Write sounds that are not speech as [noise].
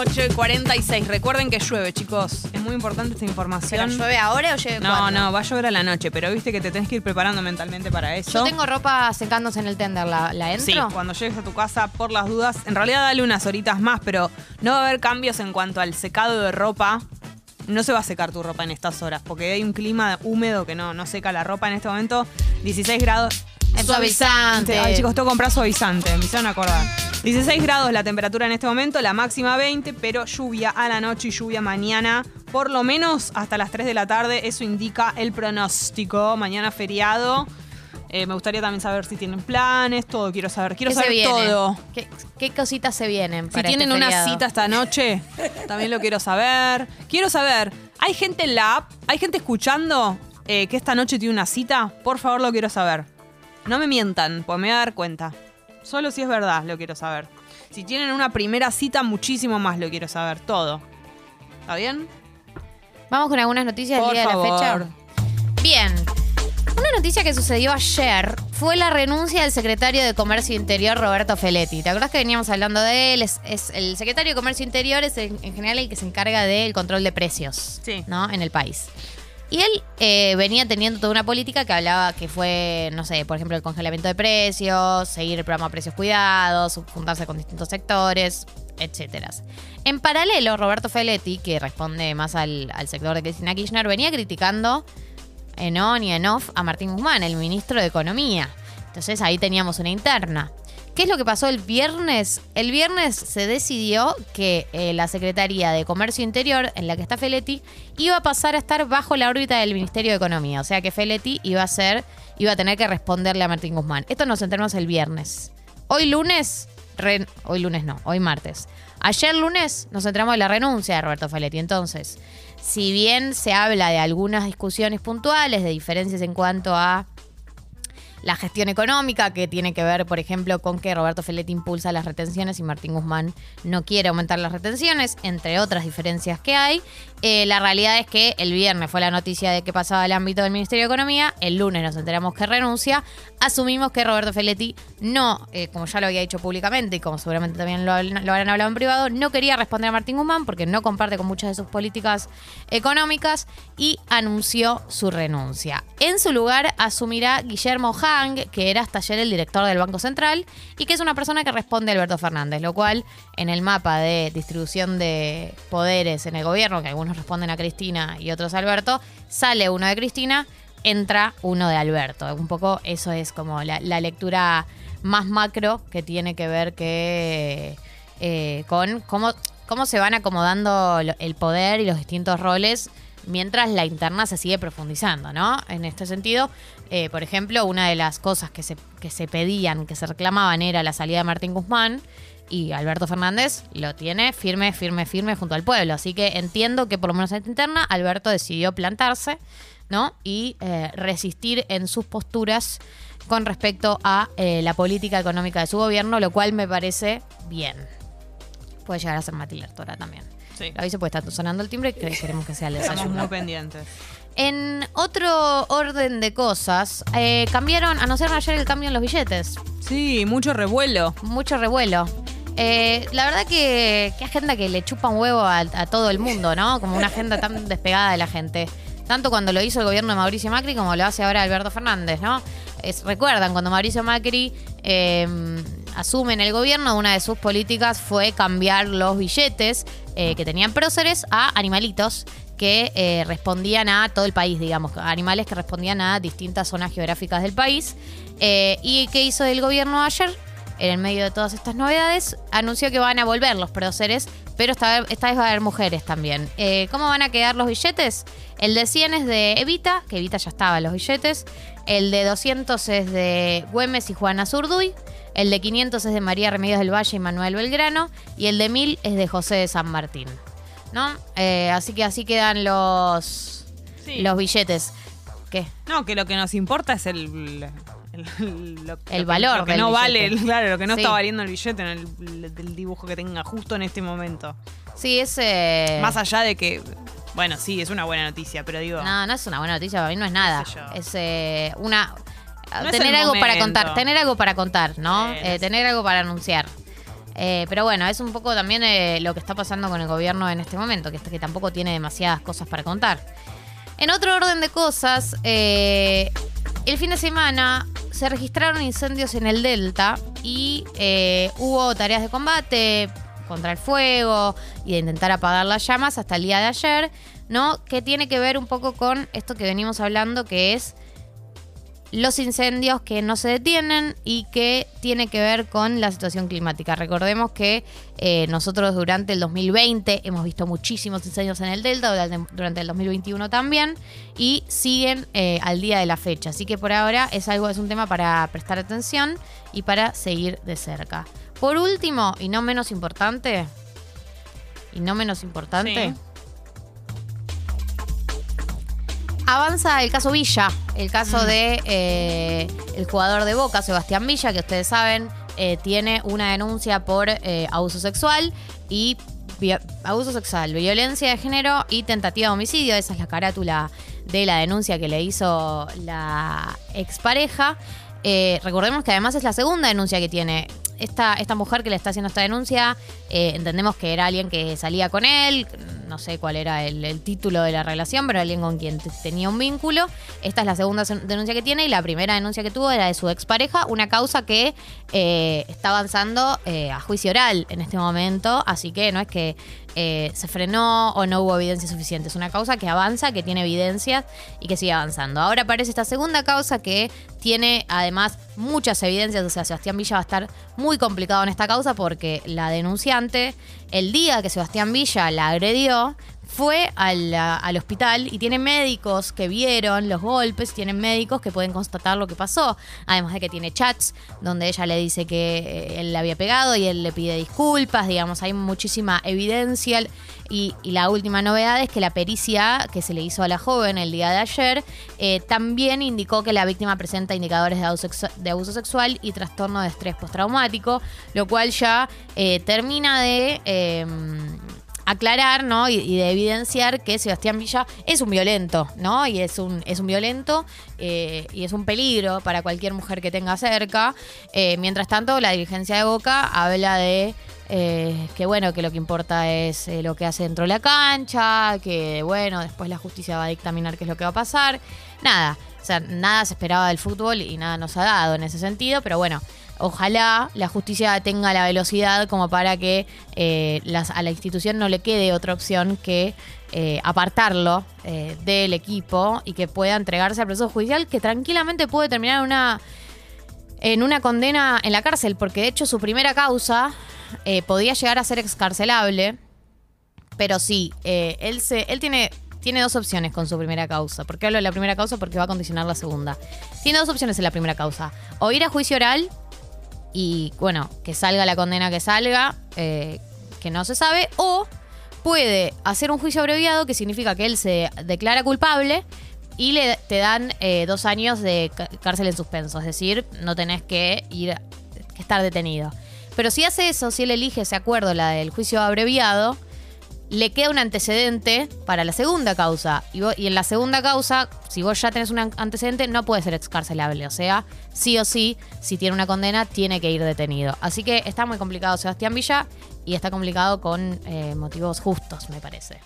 8 y 46. Recuerden que llueve, chicos. Es muy importante esta ¿Pero información. llueve ahora o llueve no, cuándo? no, va a llover a la noche, pero viste que te tenés que ir preparando mentalmente para eso. Yo tengo ropa secándose en el tender, ¿la, la entro? Sí, cuando llegues a tu casa, por las dudas, en realidad dale unas horitas más, pero no va a haber cambios en cuanto al secado de ropa. No se va a secar tu ropa en estas horas, porque hay un clima húmedo que no, no seca la ropa en este momento. 16 grados. Es suavizante. Ay, chicos, tengo que comprar suavizante, me hicieron acordar. 16 grados la temperatura en este momento, la máxima 20, pero lluvia a la noche y lluvia mañana, por lo menos hasta las 3 de la tarde. Eso indica el pronóstico. Mañana feriado. Eh, me gustaría también saber si tienen planes, todo quiero saber. Quiero ¿Qué se saber todo. ¿Qué, qué cositas se vienen Si para tienen este una feriado? cita esta noche, también lo quiero saber. Quiero saber, ¿hay gente en la app? ¿Hay gente escuchando eh, que esta noche tiene una cita? Por favor, lo quiero saber. No me mientan, pues me voy a dar cuenta. Solo si es verdad, lo quiero saber. Si tienen una primera cita, muchísimo más lo quiero saber. Todo. ¿Está bien? Vamos con algunas noticias Por del día favor. de la fecha. Bien. Una noticia que sucedió ayer fue la renuncia del secretario de Comercio Interior, Roberto Feletti. ¿Te acordás que veníamos hablando de él? Es, es el secretario de Comercio Interior es el- en general el que se encarga del control de precios Sí. ¿no? en el país. Y él eh, venía teniendo toda una política que hablaba que fue, no sé, por ejemplo, el congelamiento de precios, seguir el programa Precios Cuidados, juntarse con distintos sectores, etcétera. En paralelo, Roberto Feletti, que responde más al, al sector de Cristina Kirchner, venía criticando en on y en off a Martín Guzmán, el ministro de Economía. Entonces ahí teníamos una interna. ¿Qué es lo que pasó el viernes? El viernes se decidió que eh, la Secretaría de Comercio Interior, en la que está Feletti, iba a pasar a estar bajo la órbita del Ministerio de Economía. O sea que Feletti iba a ser, iba a tener que responderle a Martín Guzmán. Esto nos enteramos el viernes. Hoy lunes, hoy lunes no, hoy martes. Ayer lunes nos enteramos de la renuncia de Roberto Feletti. Entonces, si bien se habla de algunas discusiones puntuales, de diferencias en cuanto a la gestión económica, que tiene que ver, por ejemplo, con que Roberto Feletti impulsa las retenciones y Martín Guzmán no quiere aumentar las retenciones, entre otras diferencias que hay. Eh, la realidad es que el viernes fue la noticia de que pasaba al ámbito del Ministerio de Economía, el lunes nos enteramos que renuncia, asumimos que Roberto Feletti no, eh, como ya lo había dicho públicamente y como seguramente también lo habrán hablado en privado, no quería responder a Martín Guzmán porque no comparte con muchas de sus políticas económicas y anunció su renuncia. En su lugar asumirá Guillermo Que era hasta ayer el director del Banco Central y que es una persona que responde a Alberto Fernández, lo cual en el mapa de distribución de poderes en el gobierno, que algunos responden a Cristina y otros a Alberto, sale uno de Cristina, entra uno de Alberto. Un poco eso es como la, lectura más macro que tiene que ver que eh, con cómo, cómo se van acomodando el poder y los distintos roles mientras la interna se sigue profundizando, ¿no? En este sentido, eh, por ejemplo, una de las cosas que se, que se pedían, que se reclamaban era la salida de Martín Guzmán y Alberto Fernández lo tiene firme, firme, firme junto al pueblo. Así que entiendo que por lo menos en esta interna Alberto decidió plantarse, ¿no? Y eh, resistir en sus posturas con respecto a eh, la política económica de su gobierno, lo cual me parece bien. Puede llegar a ser Matilde Artora también. Sí. Lo aviso porque está sonando el timbre y queremos que sea el Estamos desayuno. muy pendientes. En otro orden de cosas, eh, cambiaron, anunciaron ayer el cambio en los billetes. Sí, mucho revuelo. Mucho revuelo. Eh, la verdad que, que agenda que le chupa un huevo a, a todo el mundo, ¿no? Como una agenda tan [laughs] despegada de la gente. Tanto cuando lo hizo el gobierno de Mauricio Macri como lo hace ahora Alberto Fernández, ¿no? Es- Recuerdan, cuando Mauricio Macri eh, asume en el gobierno, una de sus políticas fue cambiar los billetes eh, que tenían próceres a animalitos que eh, respondían a todo el país, digamos, animales que respondían a distintas zonas geográficas del país. Eh, ¿Y qué hizo el gobierno ayer? En el medio de todas estas novedades, anunció que van a volver los próceres, pero esta, esta vez va a haber mujeres también. ¿Cómo van a quedar los billetes? El de 100 es de Evita, que Evita ya estaba en los billetes. El de 200 es de Güemes y Juana Zurduy. El de 500 es de María Remedios del Valle y Manuel Belgrano. Y el de 1000 es de José de San Martín. ¿No? Eh, así que así quedan los, Sí. los billetes. ¿Qué? No, que lo que nos importa es el. El, lo- lo que- valor Lo que del no billete. vale, claro, lo que no Sí. está valiendo el billete en el, dibujo que tenga justo en este momento. Sí, es... eh, Más allá de que. Bueno, sí, es una buena noticia, pero digo. No, no es una buena noticia, para mí no es nada. sé. Es eh, una... No tener algo para contar, tener algo para contar, ¿no? Eh, tener algo para anunciar. Eh, pero bueno, es un poco también eh, lo que está pasando con el gobierno en este momento, que, que tampoco tiene demasiadas cosas para contar. En otro orden de cosas, el fin de semana se registraron incendios en el Delta y hubo tareas de combate contra el fuego y de intentar apagar las llamas hasta el día de ayer, ¿no? Que tiene que ver un poco con esto que venimos hablando, que es los incendios que no se detienen y que tiene que ver con la situación climática. Recordemos que eh, nosotros durante el 2020 hemos visto muchísimos incendios en el Delta, durante, el 2021 también, y siguen eh, al día de la fecha. Así que por ahora es algo, es un tema para prestar atención y para seguir de cerca. Por último, y no menos importante, y no menos importante. Avanza el caso Villa, el caso de eh, el jugador de Boca, Sebastián Villa, que ustedes saben, eh, tiene una denuncia por eh, abuso sexual y abuso sexual, violencia de género y tentativa de homicidio. Esa es la carátula de la denuncia que le hizo la expareja. Recordemos que además es la segunda denuncia que tiene. Esta, esta mujer que le está haciendo esta denuncia, entendemos que era alguien que salía con él, no sé cuál era el, el título de la relación, pero alguien con quien tenía un vínculo. Esta es la segunda denuncia que tiene y la primera denuncia que tuvo era de su expareja, una causa que eh, está avanzando eh, a juicio oral en este momento, así que no es que eh, se frenó o no hubo evidencia suficiente, es una causa que avanza, que tiene evidencias y que sigue avanzando. Ahora aparece esta segunda causa que tiene además muchas evidencias, o sea, Sebastián Villa va a estar muy complicado en esta causa porque la denunciante, el día que Sebastián Villa la agredió, fue al, al hospital y tiene médicos que vieron los golpes, tienen médicos que pueden constatar lo que pasó. Además de que tiene chats donde ella le dice que eh, él le había pegado y él le pide disculpas, digamos, hay muchísima evidencia. Y, la última novedad es que la pericia que se le hizo a la joven el día de ayer eh, también indicó que la víctima presenta indicadores de abuso, de abuso sexual y trastorno de estrés postraumático, lo cual ya eh, termina de... eh, aclarar, ¿no? Y, de evidenciar que Sebastián Villa es un violento, ¿no? Y es un, es un violento eh, y es un peligro para cualquier mujer que tenga cerca. Eh, mientras tanto, la dirigencia de Boca habla de eh, que, bueno, que lo que importa es eh, lo que hace dentro de la cancha, que, bueno, después la justicia va a dictaminar qué es lo que va a pasar. Nada, o sea, nada se esperaba del fútbol y nada nos ha dado en ese sentido, pero bueno, ojalá la justicia tenga la velocidad como para que eh, a la institución no le quede otra opción que eh, apartarlo eh, del equipo y que pueda entregarse al proceso judicial que tranquilamente puede terminar en una, en una condena en la cárcel, porque de hecho su primera causa podía llegar a ser excarcelable, pero sí, él, se, él tiene, tiene dos opciones con su primera causa. ¿Por qué hablo de la primera causa? Porque va a condicionar la segunda. Tiene dos opciones en la primera causa. O ir a juicio oral y, bueno, que salga la condena que salga, eh, que no se sabe, o puede hacer un juicio abreviado, que significa que él se declara culpable y le, te dan eh, dos años de cárcel en suspenso. Es decir, no tenés que ir que estar detenido. Pero si hace eso, si él elige ese acuerdo, la del juicio abreviado, le queda un antecedente para la segunda causa. Y, vo- y en la segunda causa, si vos ya tenés un an- antecedente, no puede ser excarcelable. O sea, sí o sí, si tiene una condena, tiene que ir detenido. Así que está muy complicado Sebastián Villa y está complicado con eh, motivos justos, me parece.